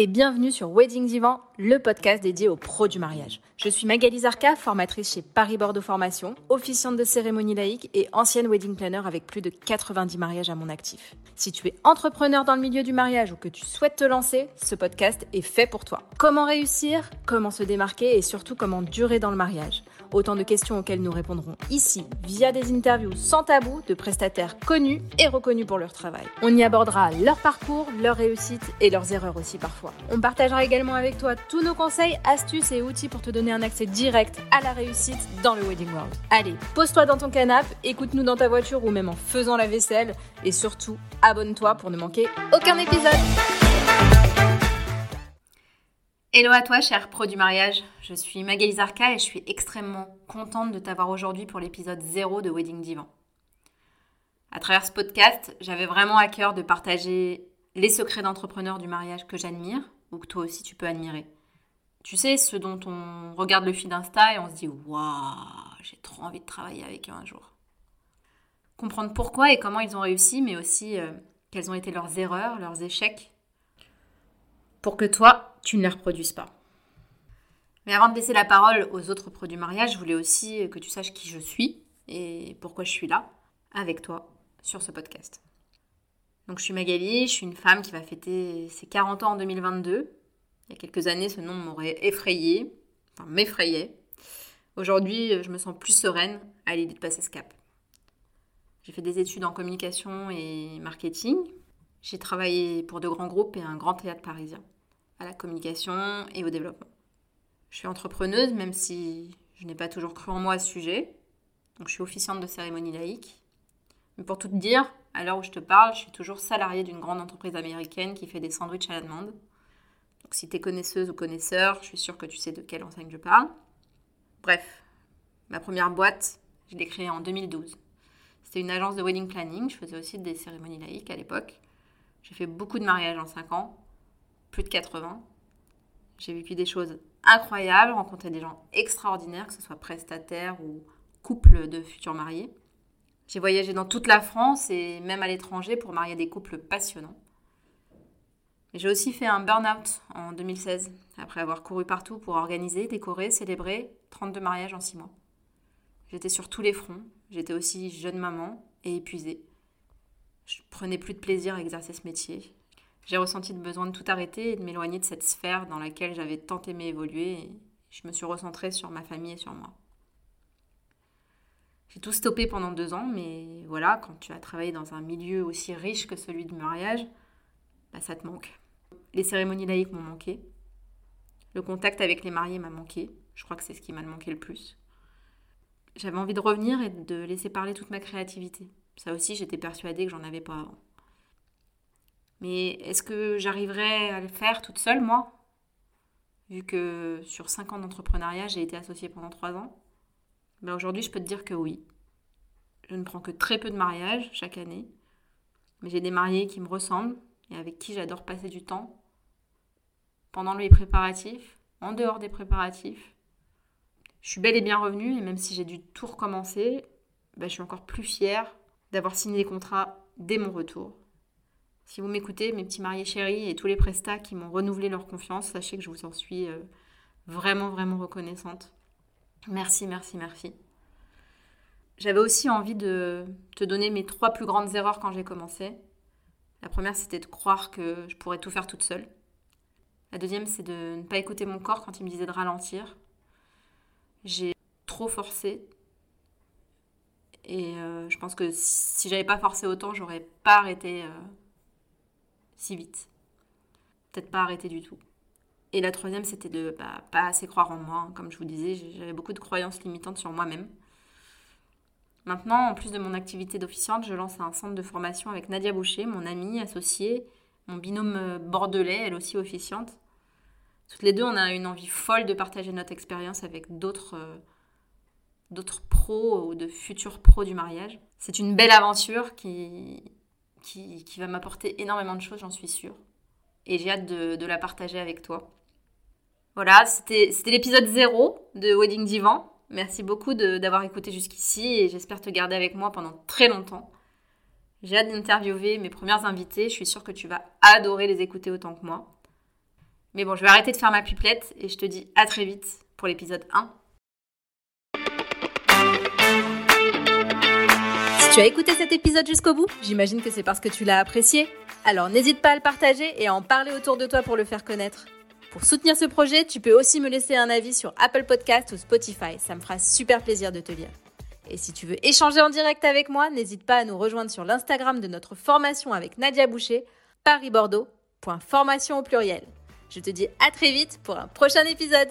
et bienvenue sur Wedding Divan, le podcast dédié aux pros du mariage. Je suis Magali Zarka, formatrice chez Paris Bordeaux Formation, officiante de cérémonie laïque et ancienne wedding planner avec plus de 90 mariages à mon actif. Si tu es entrepreneur dans le milieu du mariage ou que tu souhaites te lancer, ce podcast est fait pour toi. Comment réussir, comment se démarquer? Et surtout comment durer dans le mariage? Autant de questions auxquelles nous répondrons ici via des interviews sans tabou de prestataires connus et reconnus pour leur travail. On y abordera leur parcours, leurs réussites et leurs erreurs aussi parfois. On partagera également avec toi tous nos conseils, astuces et outils pour te donner un accès direct à la réussite dans le Wedding World. Allez, pose-toi dans ton canapé, écoute-nous dans ta voiture ou même en faisant la vaisselle et surtout, abonne-toi pour ne manquer aucun épisode. Hello à toi, cher pro du mariage. Je suis Magali Zarka et je suis extrêmement contente de t'avoir aujourd'hui pour l'épisode 0 de Wedding Divan. À travers ce podcast, j'avais vraiment à cœur de partager les secrets d'entrepreneurs du mariage que j'admire ou que toi aussi tu peux admirer. Tu sais, ceux dont on regarde le feed Insta et on se dit Waouh, j'ai trop envie de travailler avec eux un jour. Comprendre pourquoi et comment ils ont réussi, mais aussi euh, quelles ont été leurs erreurs, leurs échecs, pour que toi, tu ne les reproduises pas. Mais avant de laisser la parole aux autres produits du mariage, je voulais aussi que tu saches qui je suis et pourquoi je suis là avec toi sur ce podcast. Donc je suis Magali, je suis une femme qui va fêter ses 40 ans en 2022. Il y a quelques années, ce nom m'aurait effrayée, enfin m'effrayait. Aujourd'hui, je me sens plus sereine à l'idée de passer ce cap. J'ai fait des études en communication et marketing. J'ai travaillé pour de grands groupes et un grand théâtre parisien à la communication et au développement. Je suis entrepreneuse, même si je n'ai pas toujours cru en moi à ce sujet. Donc je suis officiante de cérémonie laïque. Mais pour tout te dire, à l'heure où je te parle, je suis toujours salariée d'une grande entreprise américaine qui fait des sandwichs à la demande. Donc si tu es connaisseuse ou connaisseur, je suis sûre que tu sais de quelle enseigne je parle. Bref, ma première boîte, je l'ai créée en 2012. C'était une agence de wedding planning. Je faisais aussi des cérémonies laïques à l'époque. J'ai fait beaucoup de mariages en 5 ans plus de 80. J'ai vécu des choses incroyables, rencontré des gens extraordinaires, que ce soit prestataires ou couples de futurs mariés. J'ai voyagé dans toute la France et même à l'étranger pour marier des couples passionnants. J'ai aussi fait un burn-out en 2016, après avoir couru partout pour organiser, décorer, célébrer 32 mariages en 6 mois. J'étais sur tous les fronts, j'étais aussi jeune maman et épuisée. Je prenais plus de plaisir à exercer ce métier j'ai ressenti le besoin de tout arrêter et de m'éloigner de cette sphère dans laquelle j'avais tant aimé évoluer. Je me suis recentrée sur ma famille et sur moi. J'ai tout stoppé pendant deux ans, mais voilà, quand tu as travaillé dans un milieu aussi riche que celui du mariage, bah, ça te manque. Les cérémonies laïques m'ont manqué. Le contact avec les mariés m'a manqué. Je crois que c'est ce qui m'a manqué le plus. J'avais envie de revenir et de laisser parler toute ma créativité. Ça aussi, j'étais persuadée que j'en avais pas avant. Mais est-ce que j'arriverai à le faire toute seule, moi? Vu que sur 5 ans d'entrepreneuriat, j'ai été associée pendant 3 ans. Ben Aujourd'hui, je peux te dire que oui. Je ne prends que très peu de mariages chaque année. Mais j'ai des mariés qui me ressemblent et avec qui j'adore passer du temps. Pendant les préparatifs, en dehors des préparatifs. Je suis bel et bien revenue et même si j'ai dû tout recommencer, ben je suis encore plus fière d'avoir signé les contrats dès mon retour si vous m'écoutez, mes petits mariés chéris et tous les prestats qui m'ont renouvelé leur confiance, sachez que je vous en suis euh, vraiment, vraiment reconnaissante. Merci, merci, merci. J'avais aussi envie de te donner mes trois plus grandes erreurs quand j'ai commencé. La première, c'était de croire que je pourrais tout faire toute seule. La deuxième, c'est de ne pas écouter mon corps quand il me disait de ralentir. J'ai trop forcé. Et euh, je pense que si j'avais pas forcé autant, j'aurais pas arrêté euh, si vite. Peut-être pas arrêter du tout. Et la troisième, c'était de bah, pas assez croire en moi. Comme je vous disais, j'avais beaucoup de croyances limitantes sur moi-même. Maintenant, en plus de mon activité d'officiante, je lance un centre de formation avec Nadia Boucher, mon amie, associée, mon binôme euh, bordelais, elle aussi officiante. Toutes les deux, on a une envie folle de partager notre expérience avec d'autres d'autres pros ou de futurs pros du mariage. C'est une belle aventure qui, qui, va m'apporter énormément de choses, j'en suis sûre. Et j'ai hâte de, la partager avec toi. Voilà, c'était l'épisode 0 de Wedding Divan. Merci beaucoup d'avoir écouté jusqu'ici et j'espère te garder avec moi pendant très longtemps. J'ai hâte d'interviewer mes premières invitées. Je suis sûre que tu vas adorer les écouter autant que moi. Mais bon, je vais arrêter de faire ma pipelette et je te dis à très vite pour l'épisode 1. Tu as écouté cet épisode jusqu'au bout, j'imagine que c'est parce que tu l'as apprécié. Alors n'hésite pas à le partager et à en parler autour de toi pour le faire connaître. Pour soutenir ce projet, tu peux aussi me laisser un avis sur Apple Podcast ou Spotify. Ça me fera super plaisir de te lire. Et si tu veux échanger en direct avec moi, n'hésite pas à nous rejoindre sur l'Instagram de notre formation avec Nadia Boucher, paris-bordeaux.formation au pluriel. Je te dis à très vite pour un prochain épisode.